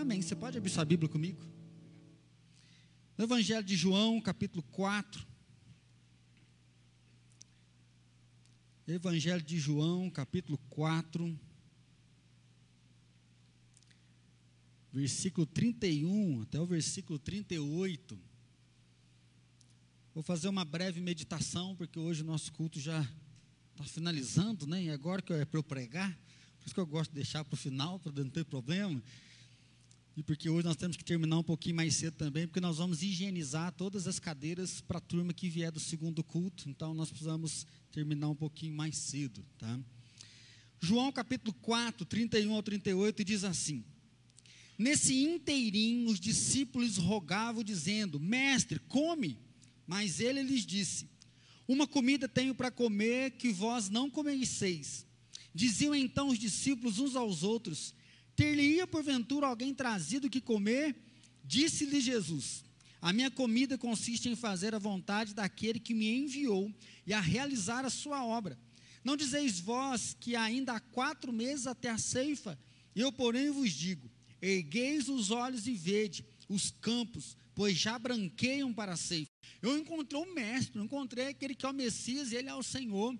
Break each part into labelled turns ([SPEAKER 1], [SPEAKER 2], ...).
[SPEAKER 1] Amém. Você pode abrir sua Bíblia comigo? No Evangelho de João, capítulo 4. Evangelho de João, capítulo 4. Versículo 31 até o versículo 38. Vou fazer uma breve meditação, porque hoje o nosso culto já está finalizando, né? E agora que é para eu pregar, por isso que eu gosto de deixar para o final, para não ter problema. E porque hoje nós temos que terminar um pouquinho mais cedo também, porque nós vamos higienizar todas as cadeiras para a turma que vier do segundo culto. Então nós precisamos terminar um pouquinho mais cedo, tá? João capítulo 4, 31 ao 38 diz assim: Nesse inteirinho os discípulos rogavam dizendo: Mestre, come. Mas ele lhes disse: Uma comida tenho para comer que vós não comeceis. Diziam então os discípulos uns aos outros: Ter-lhe-ia porventura alguém trazido que comer? Disse-lhe Jesus: A minha comida consiste em fazer a vontade daquele que me enviou e a realizar a sua obra. Não dizeis vós que ainda há quatro meses até a ceifa? Eu, porém, vos digo: ergueis os olhos e vede os campos, pois já branqueiam para a ceifa. Eu encontrei um mestre, eu encontrei aquele que é o Messias, ele é o Senhor.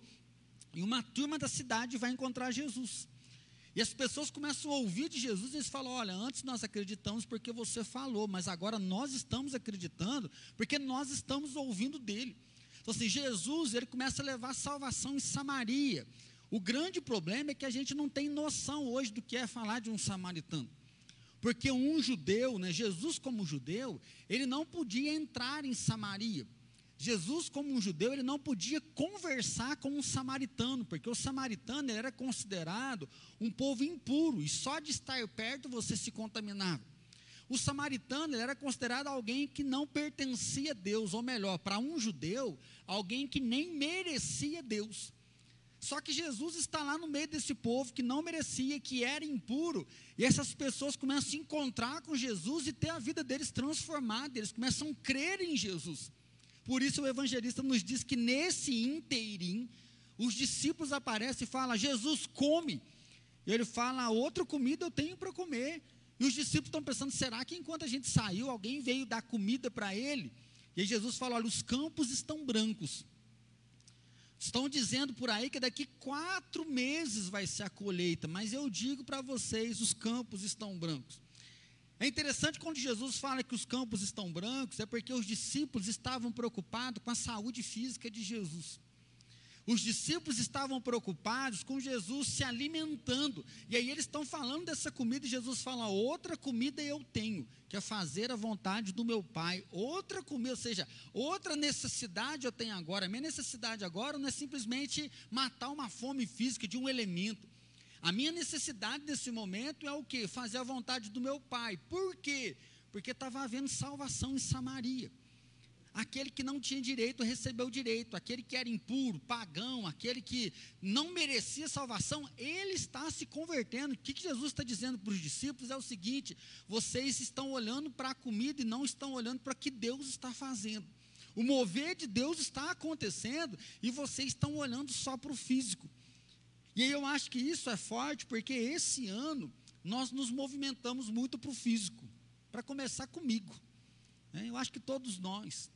[SPEAKER 1] E uma turma da cidade vai encontrar Jesus. E as pessoas começam a ouvir de Jesus e eles falam: Olha, antes nós acreditamos porque você falou, mas agora nós estamos acreditando porque nós estamos ouvindo dele. Então, assim, Jesus, ele começa a levar salvação em Samaria. O grande problema é que a gente não tem noção hoje do que é falar de um samaritano. Porque um judeu, né, Jesus como judeu, ele não podia entrar em Samaria. Jesus como um judeu, ele não podia conversar com um samaritano, porque o samaritano era considerado um povo impuro, e só de estar perto você se contaminava. O samaritano era considerado alguém que não pertencia a Deus, ou melhor, para um judeu, alguém que nem merecia Deus. Só que Jesus está lá no meio desse povo que não merecia, que era impuro, e essas pessoas começam a se encontrar com Jesus e ter a vida deles transformada, eles começam a crer em Jesus. Por isso o evangelista nos diz que nesse inteirinho, os discípulos aparecem e falam: Jesus, come. E ele fala: outra comida eu tenho para comer. E os discípulos estão pensando: será que enquanto a gente saiu, alguém veio dar comida para ele? E aí Jesus fala: olha, os campos estão brancos. Estão dizendo por aí que daqui quatro meses vai ser a colheita, mas eu digo para vocês: os campos estão brancos. É interessante quando Jesus fala que os campos estão brancos, é porque os discípulos estavam preocupados com a saúde física de Jesus. Os discípulos estavam preocupados com Jesus se alimentando. E aí eles estão falando dessa comida e Jesus fala: outra comida eu tenho, que é fazer a vontade do meu Pai. Outra comida, ou seja, outra necessidade eu tenho agora. Minha necessidade agora não é simplesmente matar uma fome física de um elemento. A minha necessidade nesse momento é o que? Fazer a vontade do meu Pai. Por quê? Porque estava havendo salvação em Samaria. Aquele que não tinha direito recebeu direito, aquele que era impuro, pagão, aquele que não merecia salvação, ele está se convertendo. O que, que Jesus está dizendo para os discípulos é o seguinte: vocês estão olhando para a comida e não estão olhando para o que Deus está fazendo. O mover de Deus está acontecendo e vocês estão olhando só para o físico. E eu acho que isso é forte porque esse ano nós nos movimentamos muito para o físico. Para começar comigo. Né? Eu acho que todos nós.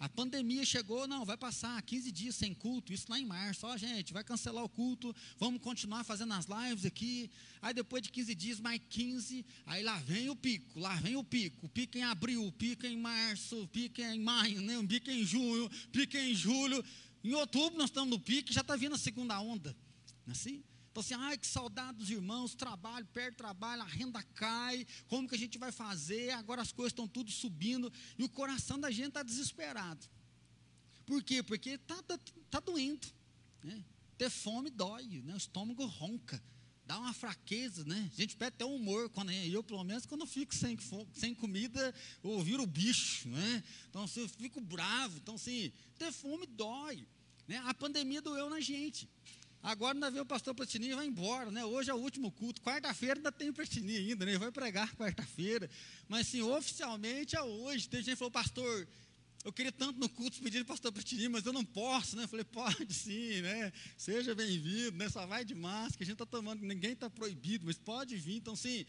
[SPEAKER 1] A pandemia chegou, não, vai passar 15 dias sem culto, isso lá em março. Ó, gente, vai cancelar o culto, vamos continuar fazendo as lives aqui. Aí depois de 15 dias, mais 15, aí lá vem o pico, lá vem o pico. O em abril, o em março, o em maio, né? o em junho, pico em julho. Em outubro nós estamos no pico, já está vindo a segunda onda. É assim? Então assim, ai que saudade dos irmãos, trabalho, perto trabalho, a renda cai, como que a gente vai fazer? Agora as coisas estão tudo subindo e o coração da gente está desesperado. Por quê? Porque está tá, tá doendo. Né? Ter fome dói, né? o estômago ronca, dá uma fraqueza, né? A gente perde até o humor, quando eu, pelo menos, quando eu fico sem, sem comida, eu viro o bicho, né? Então, assim, eu fico bravo. Então, assim, ter fome dói. Né? A pandemia doeu na gente. Agora ainda vem o pastor Platini e vai embora, né? Hoje é o último culto. Quarta-feira ainda tem o Platini ainda, né? Ele vai pregar quarta-feira. Mas sim, oficialmente é hoje. Tem gente que falou, pastor, eu queria tanto no culto pedir o pastor Platini, mas eu não posso, né? Eu falei, pode sim, né? Seja bem-vindo, né? Só vai de máscara, a gente está tomando, ninguém está proibido, mas pode vir. Então, sim,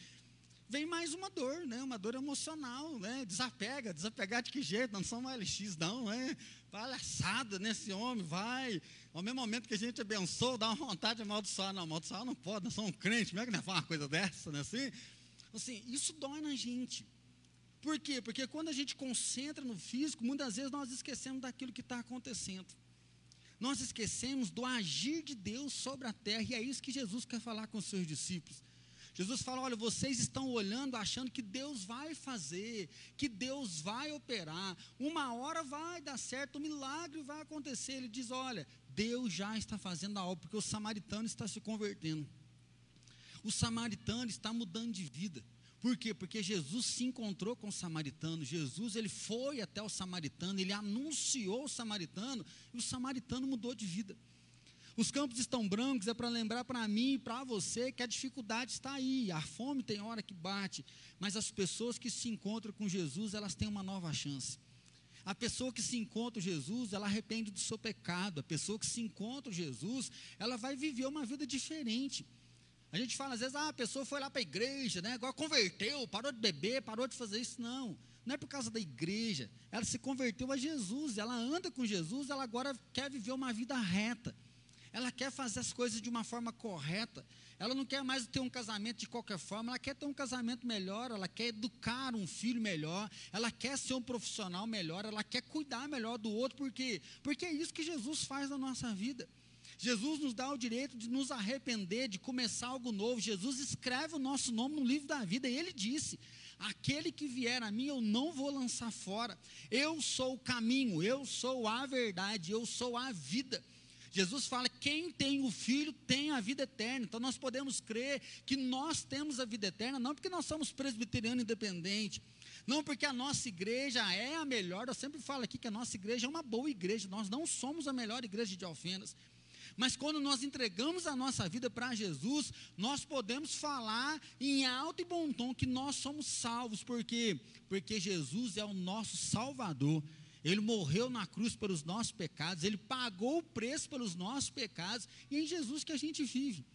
[SPEAKER 1] vem mais uma dor, né? Uma dor emocional, né? Desapega, desapegar de que jeito? Não são LX, não, né? Palhaçada nesse homem, vai. Ao mesmo momento que a gente abençoa, dá uma vontade de amaldiçoar. Não, amaldiçoar não pode, nós somos um crente, como é que nós faz uma coisa dessa, né? Assim, assim, isso dói na gente. Por quê? Porque quando a gente concentra no físico, muitas vezes nós esquecemos daquilo que está acontecendo. Nós esquecemos do agir de Deus sobre a terra, e é isso que Jesus quer falar com os seus discípulos. Jesus fala: olha, vocês estão olhando, achando que Deus vai fazer, que Deus vai operar, uma hora vai dar certo, um milagre vai acontecer. Ele diz: olha, Deus já está fazendo a obra, porque o samaritano está se convertendo, o samaritano está mudando de vida. Por quê? Porque Jesus se encontrou com o samaritano. Jesus ele foi até o samaritano, ele anunciou o samaritano e o samaritano mudou de vida. Os campos estão brancos, é para lembrar para mim e para você que a dificuldade está aí, a fome tem hora que bate, mas as pessoas que se encontram com Jesus, elas têm uma nova chance. A pessoa que se encontra Jesus, ela arrepende do seu pecado. A pessoa que se encontra Jesus, ela vai viver uma vida diferente. A gente fala às vezes, ah, a pessoa foi lá para a igreja, né? agora converteu, parou de beber, parou de fazer isso. Não, não é por causa da igreja. Ela se converteu a Jesus, ela anda com Jesus, ela agora quer viver uma vida reta ela quer fazer as coisas de uma forma correta, ela não quer mais ter um casamento de qualquer forma, ela quer ter um casamento melhor, ela quer educar um filho melhor, ela quer ser um profissional melhor, ela quer cuidar melhor do outro, por quê? Porque é isso que Jesus faz na nossa vida. Jesus nos dá o direito de nos arrepender, de começar algo novo. Jesus escreve o nosso nome no livro da vida, e ele disse: Aquele que vier a mim, eu não vou lançar fora. Eu sou o caminho, eu sou a verdade, eu sou a vida. Jesus fala: quem tem o Filho tem a vida eterna. Então nós podemos crer que nós temos a vida eterna, não porque nós somos presbiteriano independente, não porque a nossa igreja é a melhor. Eu sempre falo aqui que a nossa igreja é uma boa igreja, nós não somos a melhor igreja de Alfenas. Mas quando nós entregamos a nossa vida para Jesus, nós podemos falar em alto e bom tom que nós somos salvos, por quê? Porque Jesus é o nosso Salvador. Ele morreu na cruz pelos nossos pecados, ele pagou o preço pelos nossos pecados, e é em Jesus que a gente vive.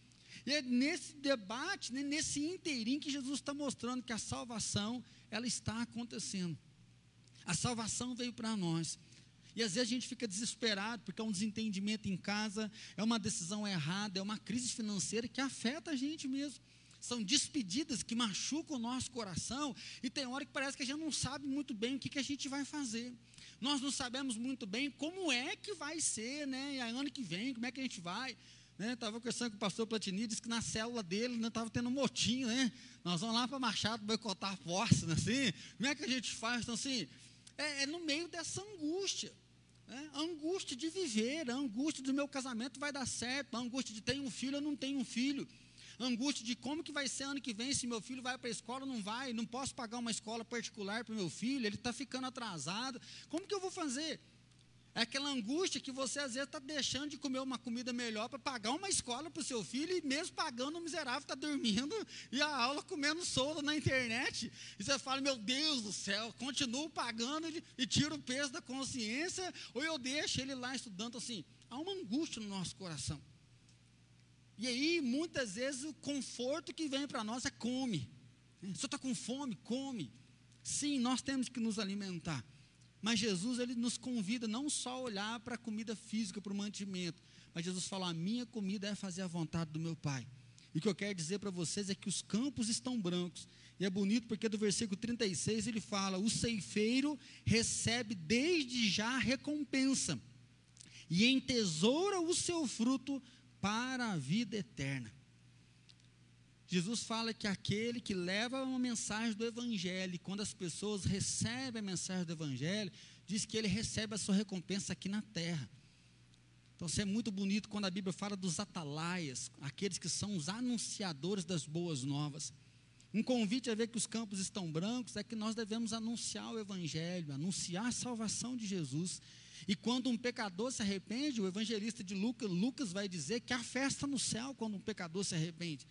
[SPEAKER 1] E é nesse debate, né, nesse inteirinho que Jesus está mostrando que a salvação, ela está acontecendo. A salvação veio para nós. E às vezes a gente fica desesperado, porque é um desentendimento em casa, é uma decisão errada, é uma crise financeira que afeta a gente mesmo. São despedidas que machucam o nosso coração, e tem hora que parece que a gente não sabe muito bem o que, que a gente vai fazer nós não sabemos muito bem como é que vai ser, né? E ano que vem, como é que a gente vai? Estava né? conversando com o pastor Platini, disse que na célula dele estava né, tendo um motinho, né? Nós vamos lá para Machado boicotar a força, né? assim, como é que a gente faz? Então, assim, é, é no meio dessa angústia. Né? A angústia de viver, a angústia do meu casamento vai dar certo, a angústia de ter um filho ou não tenho um filho angústia de como que vai ser ano que vem, se meu filho vai para a escola não vai, não posso pagar uma escola particular para o meu filho, ele está ficando atrasado, como que eu vou fazer? É aquela angústia que você às vezes está deixando de comer uma comida melhor para pagar uma escola para o seu filho e mesmo pagando o miserável está dormindo e a aula comendo solda na internet. E você fala, meu Deus do céu, continuo pagando e, e tiro o peso da consciência ou eu deixo ele lá estudando assim. Há uma angústia no nosso coração. E aí, muitas vezes, o conforto que vem para nós é come. Você está com fome? Come. Sim, nós temos que nos alimentar. Mas Jesus, ele nos convida não só a olhar para a comida física, para o mantimento, mas Jesus fala: a minha comida é fazer a vontade do meu Pai. E o que eu quero dizer para vocês é que os campos estão brancos. E é bonito porque do versículo 36 ele fala: o ceifeiro recebe desde já recompensa, e entesoura o seu fruto para a vida eterna. Jesus fala que aquele que leva uma mensagem do Evangelho, quando as pessoas recebem a mensagem do Evangelho, diz que ele recebe a sua recompensa aqui na terra. Então, isso é muito bonito quando a Bíblia fala dos atalaias, aqueles que são os anunciadores das boas novas. Um convite a ver que os campos estão brancos é que nós devemos anunciar o Evangelho, anunciar a salvação de Jesus. E quando um pecador se arrepende, o evangelista de Lucas, Lucas vai dizer que há festa no céu quando um pecador se arrepende.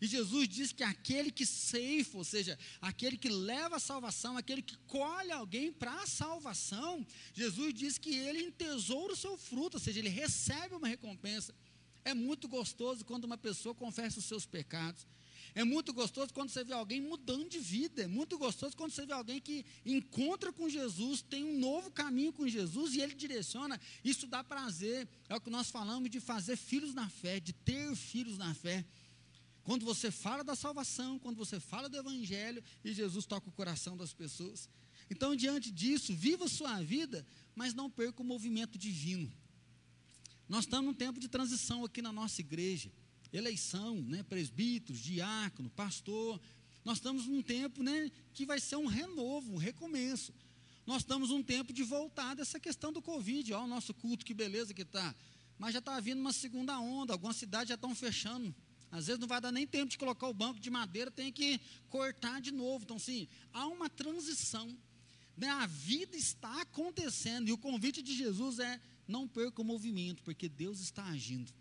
[SPEAKER 1] E Jesus diz que aquele que ceifa, ou seja, aquele que leva a salvação, aquele que colhe alguém para a salvação, Jesus diz que ele entesoura o seu fruto, ou seja, ele recebe uma recompensa. É muito gostoso quando uma pessoa confessa os seus pecados. É muito gostoso quando você vê alguém mudando de vida. É muito gostoso quando você vê alguém que encontra com Jesus, tem um novo caminho com Jesus e ele direciona. Isso dá prazer. É o que nós falamos de fazer filhos na fé, de ter filhos na fé. Quando você fala da salvação, quando você fala do Evangelho e Jesus toca o coração das pessoas. Então, diante disso, viva sua vida, mas não perca o movimento divino. Nós estamos num tempo de transição aqui na nossa igreja. Eleição, né, presbíteros, diácono, pastor. Nós estamos num tempo né, que vai ser um renovo, um recomeço. Nós estamos num tempo de voltar dessa questão do Covid. Olha o nosso culto, que beleza que está. Mas já está vindo uma segunda onda, algumas cidades já estão fechando. Às vezes não vai dar nem tempo de colocar o banco de madeira, tem que cortar de novo. Então, sim, há uma transição. Né? A vida está acontecendo e o convite de Jesus é não perca o movimento, porque Deus está agindo.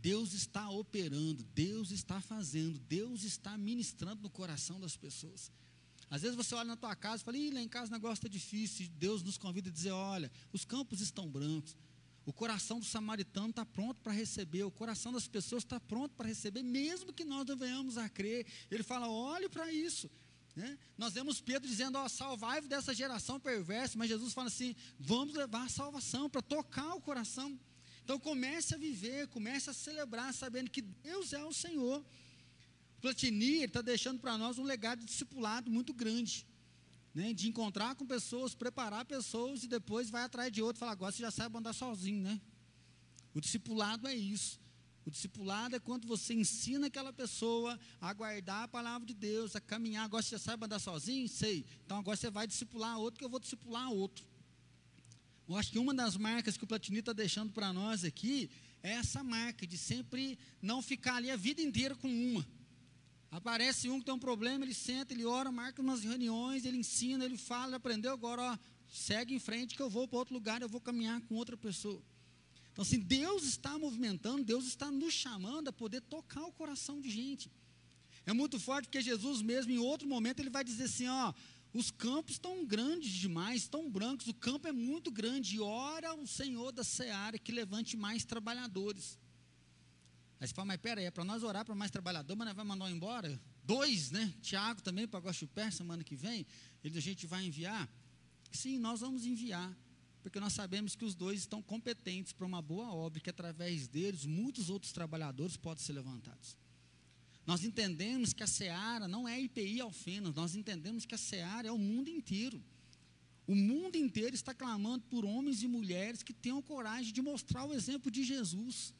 [SPEAKER 1] Deus está operando, Deus está fazendo, Deus está ministrando no coração das pessoas. Às vezes você olha na tua casa e fala, Ih, lá em casa o negócio está difícil. Deus nos convida a dizer, olha, os campos estão brancos. O coração do samaritano está pronto para receber, o coração das pessoas está pronto para receber, mesmo que nós não venhamos a crer. Ele fala, olhe para isso. Né? Nós vemos Pedro dizendo: ó, salvai dessa geração perversa, mas Jesus fala assim: vamos levar a salvação para tocar o coração. Então comece a viver, comece a celebrar, sabendo que Deus é o Senhor. Platini está deixando para nós um legado de discipulado muito grande. Né, de encontrar com pessoas, preparar pessoas e depois vai atrás de outro e falar, agora você já sabe andar sozinho, né? O discipulado é isso. O discipulado é quando você ensina aquela pessoa a guardar a palavra de Deus, a caminhar. Agora você já sabe andar sozinho? Sei. Então agora você vai discipular outro, que eu vou discipular outro. Eu acho que uma das marcas que o Platini está deixando para nós aqui é essa marca de sempre não ficar ali a vida inteira com uma. Aparece um que tem um problema, ele senta, ele ora, marca umas reuniões, ele ensina, ele fala, ele aprendeu, agora ó, segue em frente que eu vou para outro lugar, eu vou caminhar com outra pessoa. Então, assim, Deus está movimentando, Deus está nos chamando a poder tocar o coração de gente. É muito forte porque Jesus mesmo, em outro momento, ele vai dizer assim: ó, os campos estão grandes demais, estão brancos, o campo é muito grande, e ora o Senhor da seara que levante mais trabalhadores. Aí você fala, mas peraí, é para nós orar para mais trabalhador, mas nós vamos mandar embora? Dois, né? Tiago também para Guaxupé, semana que vem, ele, a gente vai enviar. Sim, nós vamos enviar porque nós sabemos que os dois estão competentes para uma boa obra, que através deles muitos outros trabalhadores podem ser levantados. Nós entendemos que a seara não é IPI Alfenas, nós entendemos que a seara é o mundo inteiro. O mundo inteiro está clamando por homens e mulheres que tenham coragem de mostrar o exemplo de Jesus.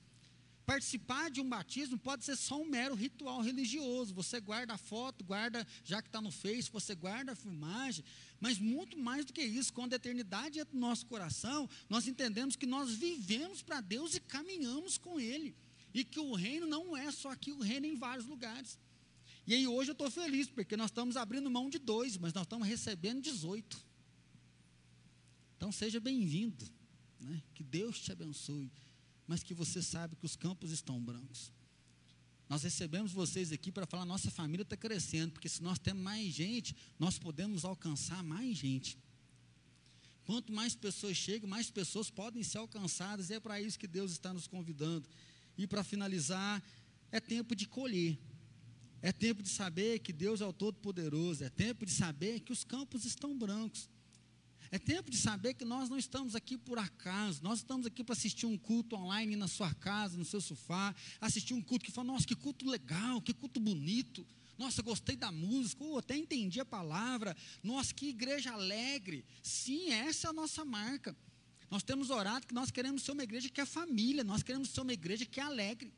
[SPEAKER 1] Participar de um batismo pode ser só um mero ritual religioso. Você guarda a foto, guarda, já que está no Face, você guarda a filmagem. Mas muito mais do que isso, quando a eternidade é do nosso coração, nós entendemos que nós vivemos para Deus e caminhamos com Ele. E que o reino não é só aqui, o reino é em vários lugares. E aí hoje eu estou feliz, porque nós estamos abrindo mão de dois, mas nós estamos recebendo 18. Então seja bem-vindo. Né? Que Deus te abençoe mas que você sabe que os campos estão brancos. Nós recebemos vocês aqui para falar: nossa família está crescendo, porque se nós temos mais gente, nós podemos alcançar mais gente. Quanto mais pessoas chegam, mais pessoas podem ser alcançadas, e é para isso que Deus está nos convidando. E para finalizar, é tempo de colher. É tempo de saber que Deus é o Todo-Poderoso. É tempo de saber que os campos estão brancos. É tempo de saber que nós não estamos aqui por acaso, nós estamos aqui para assistir um culto online na sua casa, no seu sofá, assistir um culto que fala, nossa, que culto legal, que culto bonito, nossa, gostei da música, até entendi a palavra, nossa, que igreja alegre. Sim, essa é a nossa marca. Nós temos orado que nós queremos ser uma igreja que é família, nós queremos ser uma igreja que é alegre.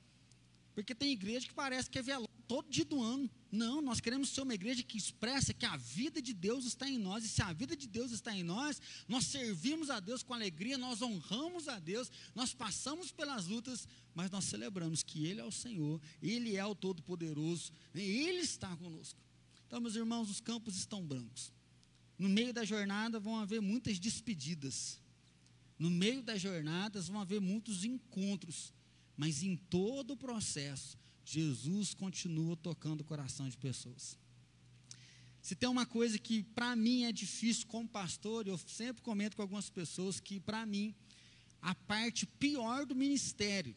[SPEAKER 1] Porque tem igreja que parece que é velório todo dia do ano. Não, nós queremos ser uma igreja que expressa que a vida de Deus está em nós. E se a vida de Deus está em nós, nós servimos a Deus com alegria, nós honramos a Deus, nós passamos pelas lutas, mas nós celebramos que Ele é o Senhor, Ele é o Todo-Poderoso, Ele está conosco. Então, meus irmãos, os campos estão brancos. No meio da jornada vão haver muitas despedidas. No meio das jornadas vão haver muitos encontros. Mas em todo o processo, Jesus continua tocando o coração de pessoas. Se tem uma coisa que para mim é difícil como pastor, eu sempre comento com algumas pessoas que para mim a parte pior do ministério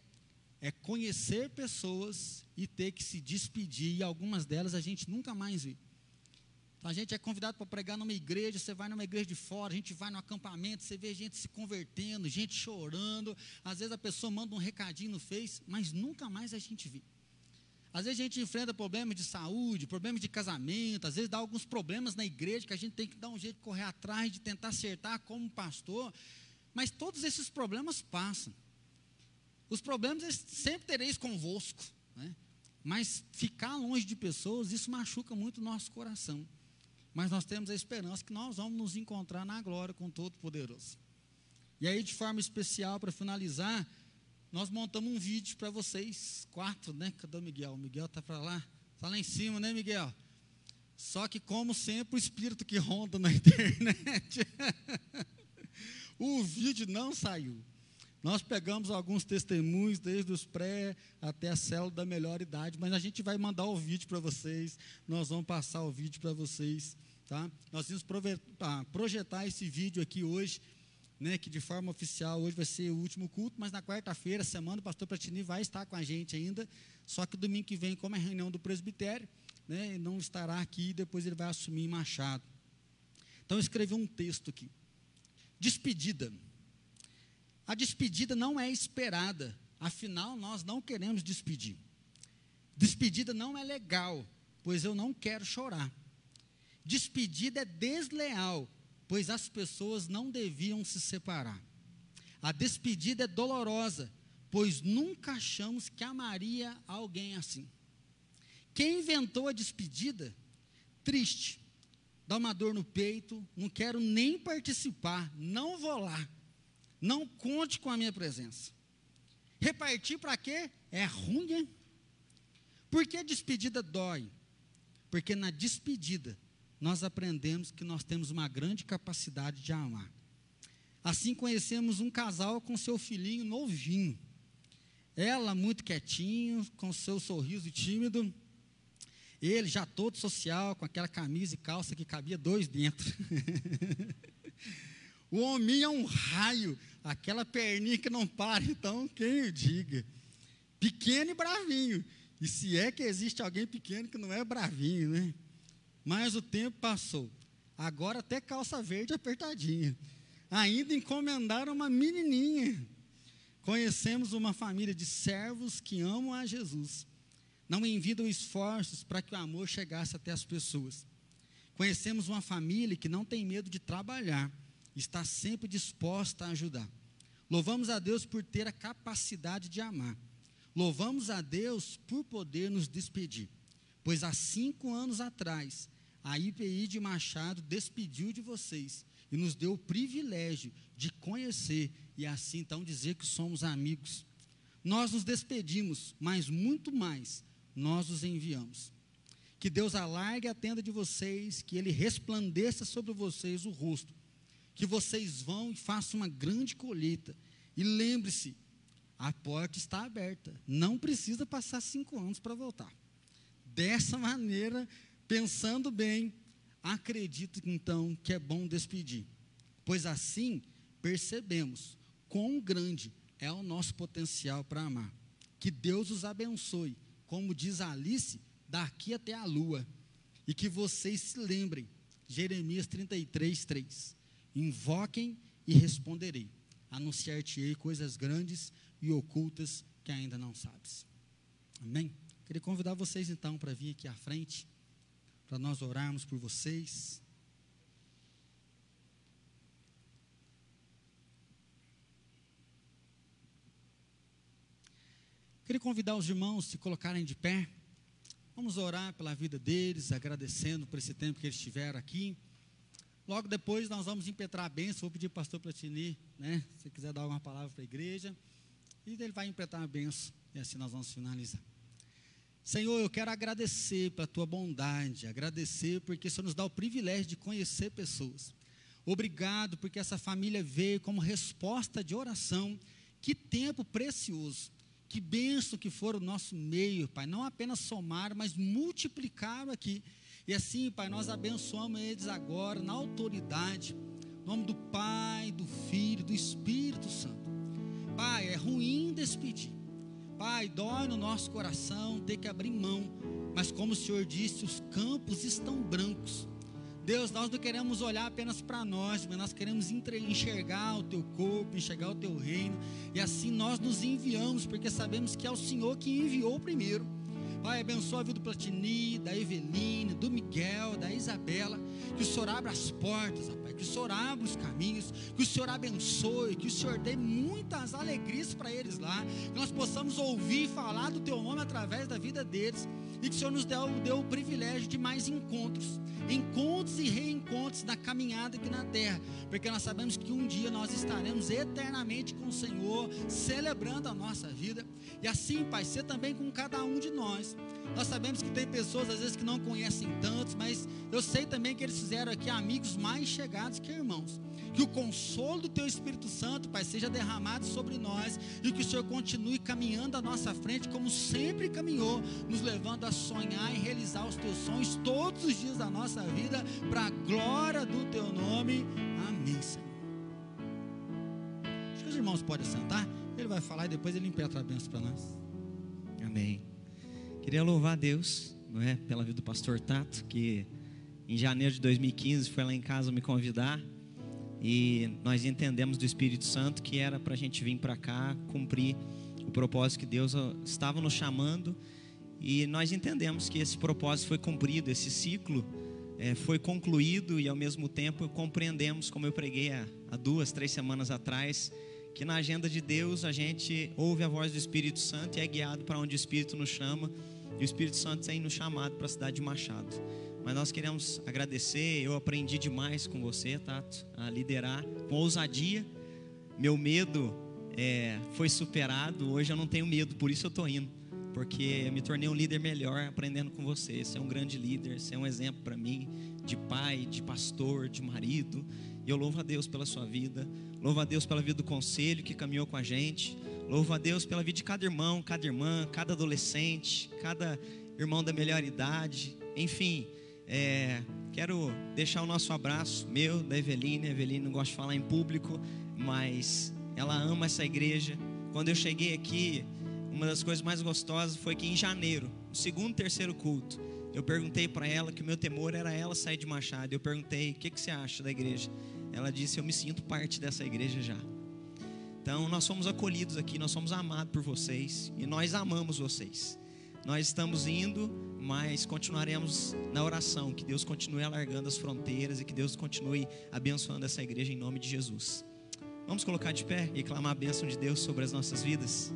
[SPEAKER 1] é conhecer pessoas e ter que se despedir, e algumas delas a gente nunca mais vê. A gente é convidado para pregar numa igreja, você vai numa igreja de fora, a gente vai no acampamento, você vê gente se convertendo, gente chorando, às vezes a pessoa manda um recadinho no Face, mas nunca mais a gente vê. Às vezes a gente enfrenta problemas de saúde, problemas de casamento, às vezes dá alguns problemas na igreja que a gente tem que dar um jeito de correr atrás, de tentar acertar como pastor, mas todos esses problemas passam. Os problemas sempre tereis convosco, né? mas ficar longe de pessoas, isso machuca muito o nosso coração. Mas nós temos a esperança que nós vamos nos encontrar na glória com o Todo-Poderoso. E aí, de forma especial, para finalizar, nós montamos um vídeo para vocês, quatro, né? Cadê o Miguel? O Miguel está para lá, está lá em cima, né, Miguel? Só que, como sempre, o espírito que ronda na internet, o vídeo não saiu. Nós pegamos alguns testemunhos, desde os pré até a célula da melhor idade, mas a gente vai mandar o vídeo para vocês, nós vamos passar o vídeo para vocês, tá? Nós vamos ah, projetar esse vídeo aqui hoje, né, que de forma oficial hoje vai ser o último culto, mas na quarta-feira, semana, o pastor Pratini vai estar com a gente ainda, só que domingo que vem, como é reunião do presbitério, né, não estará aqui, depois ele vai assumir em Machado. Então eu escrevi um texto aqui. Despedida. A despedida não é esperada, afinal, nós não queremos despedir. Despedida não é legal, pois eu não quero chorar. Despedida é desleal, pois as pessoas não deviam se separar. A despedida é dolorosa, pois nunca achamos que amaria alguém assim. Quem inventou a despedida? Triste, dá uma dor no peito, não quero nem participar, não vou lá. Não conte com a minha presença. Repartir para quê? É ruim, hein? Por que despedida dói? Porque na despedida nós aprendemos que nós temos uma grande capacidade de amar. Assim conhecemos um casal com seu filhinho novinho. Ela muito quietinho, com seu sorriso tímido. Ele já todo social, com aquela camisa e calça que cabia dois dentro. o homem é um raio, Aquela perninha que não para, então, quem o diga? Pequeno e bravinho. E se é que existe alguém pequeno que não é bravinho, né? Mas o tempo passou. Agora até calça verde apertadinha. Ainda encomendaram uma menininha. Conhecemos uma família de servos que amam a Jesus. Não envidam esforços para que o amor chegasse até as pessoas. Conhecemos uma família que não tem medo de trabalhar está sempre disposta a ajudar. Louvamos a Deus por ter a capacidade de amar. Louvamos a Deus por poder nos despedir. Pois há cinco anos atrás, a IPI de Machado despediu de vocês e nos deu o privilégio de conhecer e assim então dizer que somos amigos. Nós nos despedimos, mas muito mais, nós os enviamos. Que Deus alargue a tenda de vocês, que Ele resplandeça sobre vocês o rosto que vocês vão e façam uma grande colheita. E lembre-se, a porta está aberta. Não precisa passar cinco anos para voltar. Dessa maneira, pensando bem, acredito então que é bom despedir. Pois assim percebemos quão grande é o nosso potencial para amar. Que Deus os abençoe, como diz Alice, daqui até a lua. E que vocês se lembrem, Jeremias 33, 3. Invoquem e responderei. Anunciar-te-ei coisas grandes e ocultas que ainda não sabes. Amém? Queria convidar vocês então para vir aqui à frente, para nós orarmos por vocês. Queria convidar os irmãos a se colocarem de pé. Vamos orar pela vida deles, agradecendo por esse tempo que eles tiveram aqui. Logo depois nós vamos impetrar a bênção. Vou pedir para o pastor Platini, né? Se quiser dar alguma palavra para a igreja. E ele vai impetrar a bênção. E assim nós vamos finalizar. Senhor, eu quero agradecer pela tua bondade, agradecer porque o Senhor nos dá o privilégio de conhecer pessoas. Obrigado porque essa família veio como resposta de oração. Que tempo precioso. Que bênção que for o nosso meio, Pai. Não apenas somar, mas multiplicar aqui e assim, Pai, nós abençoamos eles agora na autoridade, em nome do Pai, do Filho, do Espírito Santo. Pai, é ruim despedir, Pai, dói no nosso coração ter que abrir mão, mas como o Senhor disse, os campos estão brancos. Deus, nós não queremos olhar apenas para nós, mas nós queremos enxergar o teu corpo, enxergar o teu reino, e assim nós nos enviamos, porque sabemos que é o Senhor que enviou primeiro. Pai, abençoa a vida do Platini, da Eveline, do Miguel, da Isabela. Que o Senhor abra as portas, Pai. Que o Senhor abra os caminhos. Que o Senhor abençoe. Que o Senhor dê muitas alegrias para eles lá. Que nós possamos ouvir falar do Teu nome através da vida deles. E que o Senhor nos dê, o privilégio de mais encontros. Encontros e reencontros na caminhada aqui na terra. Porque nós sabemos que um dia nós estaremos eternamente com o Senhor, celebrando a nossa vida. E assim, Pai, ser também com cada um de nós. Nós sabemos que tem pessoas às vezes que não conhecem tantos, mas eu sei também que eles fizeram aqui amigos mais chegados que irmãos. Que o consolo do Teu Espírito Santo, Pai, seja derramado sobre nós e que o Senhor continue caminhando à nossa frente, como sempre caminhou, nos levando a sonhar e realizar os Teus sonhos todos os dias da nossa vida, para a glória do Teu nome. Amém, Senhor. Acho que os irmãos podem sentar. Ele vai falar e depois ele impetra a bênção para nós.
[SPEAKER 2] Amém. Queria louvar a Deus, não é, pela vida do pastor Tato, que em janeiro de 2015 foi lá em casa me convidar. E nós entendemos do Espírito Santo que era para a gente vir para cá cumprir o propósito que Deus estava nos chamando. E nós entendemos que esse propósito foi cumprido, esse ciclo é, foi concluído e ao mesmo tempo compreendemos, como eu preguei há, há duas, três semanas atrás, que na agenda de Deus a gente ouve a voz do Espírito Santo e é guiado para onde o Espírito nos chama e o Espírito Santo tem nos chamado para a cidade de Machado. Mas nós queremos agradecer. Eu aprendi demais com você, Tato, a liderar com ousadia. Meu medo é, foi superado. Hoje eu não tenho medo, por isso eu estou indo. Porque me tornei um líder melhor aprendendo com você. Você é um grande líder, você é um exemplo para mim de pai, de pastor, de marido. E eu louvo a Deus pela sua vida. Louvo a Deus pela vida do conselho que caminhou com a gente. Louvo a Deus pela vida de cada irmão, cada irmã, cada adolescente, cada irmão da melhor idade. Enfim, é, quero deixar o nosso abraço, meu, da Eveline. A Eveline não gosta de falar em público, mas ela ama essa igreja. Quando eu cheguei aqui, uma das coisas mais gostosas foi que em janeiro, no segundo, terceiro culto, eu perguntei para ela que o meu temor era ela sair de Machado. Eu perguntei: o que, que você acha da igreja? Ela disse: eu me sinto parte dessa igreja já. Então, nós somos acolhidos aqui, nós somos amados por vocês e nós amamos vocês. Nós estamos indo, mas continuaremos na oração, que Deus continue alargando as fronteiras e que Deus continue abençoando essa igreja em nome de Jesus. Vamos colocar de pé e clamar a bênção de Deus sobre as nossas vidas?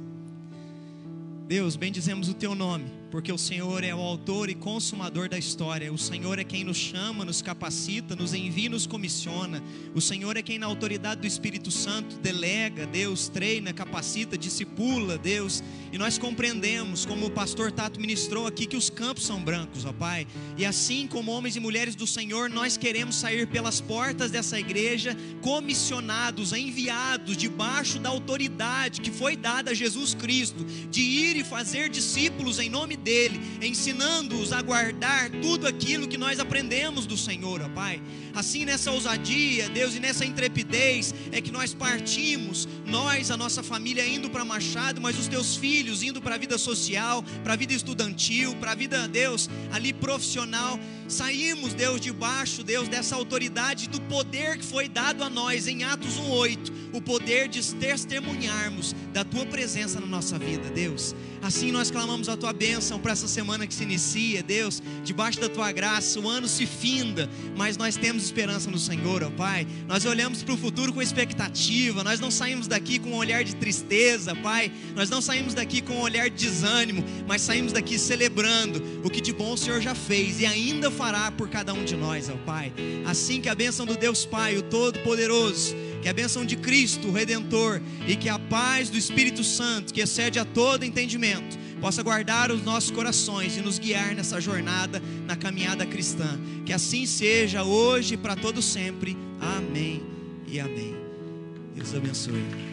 [SPEAKER 2] Deus, bendizemos o teu nome, porque o Senhor é o autor e consumador da história. O Senhor é quem nos chama, nos capacita, nos envia e nos comissiona. O Senhor é quem, na autoridade do Espírito Santo, delega, Deus, treina, capacita, discipula, Deus. E nós compreendemos, como o pastor Tato ministrou aqui, que os campos são brancos, ó Pai. E assim como homens e mulheres do Senhor, nós queremos sair pelas portas dessa igreja, comissionados, enviados, debaixo da autoridade que foi dada a Jesus Cristo, de ir fazer discípulos em nome dele, ensinando-os a guardar tudo aquilo que nós aprendemos do Senhor, ó Pai. Assim, nessa ousadia, Deus, e nessa intrepidez, é que nós partimos, nós, a nossa família, indo para Machado, mas os teus filhos indo para a vida social, para a vida estudantil, para a vida, Deus, ali profissional. Saímos, Deus, debaixo, Deus, dessa autoridade do poder que foi dado a nós em Atos 1,8, o poder de testemunharmos da tua presença na nossa vida, Deus. Assim nós clamamos a tua bênção para essa semana que se inicia, Deus, debaixo da tua graça, o ano se finda, mas nós temos esperança no Senhor, ó Pai. Nós olhamos para o futuro com expectativa, nós não saímos daqui com um olhar de tristeza, Pai. Nós não saímos daqui com um olhar de desânimo, mas saímos daqui celebrando o que de bom o Senhor já fez e ainda fará por cada um de nós, ó Pai. Assim que a bênção do Deus Pai, o Todo-Poderoso, que a bênção de Cristo, o Redentor, e que a paz do Espírito Santo, que excede a todo entendimento, possa guardar os nossos corações e nos guiar nessa jornada, na caminhada cristã. Que assim seja hoje e para todo sempre. Amém e amém. Deus abençoe.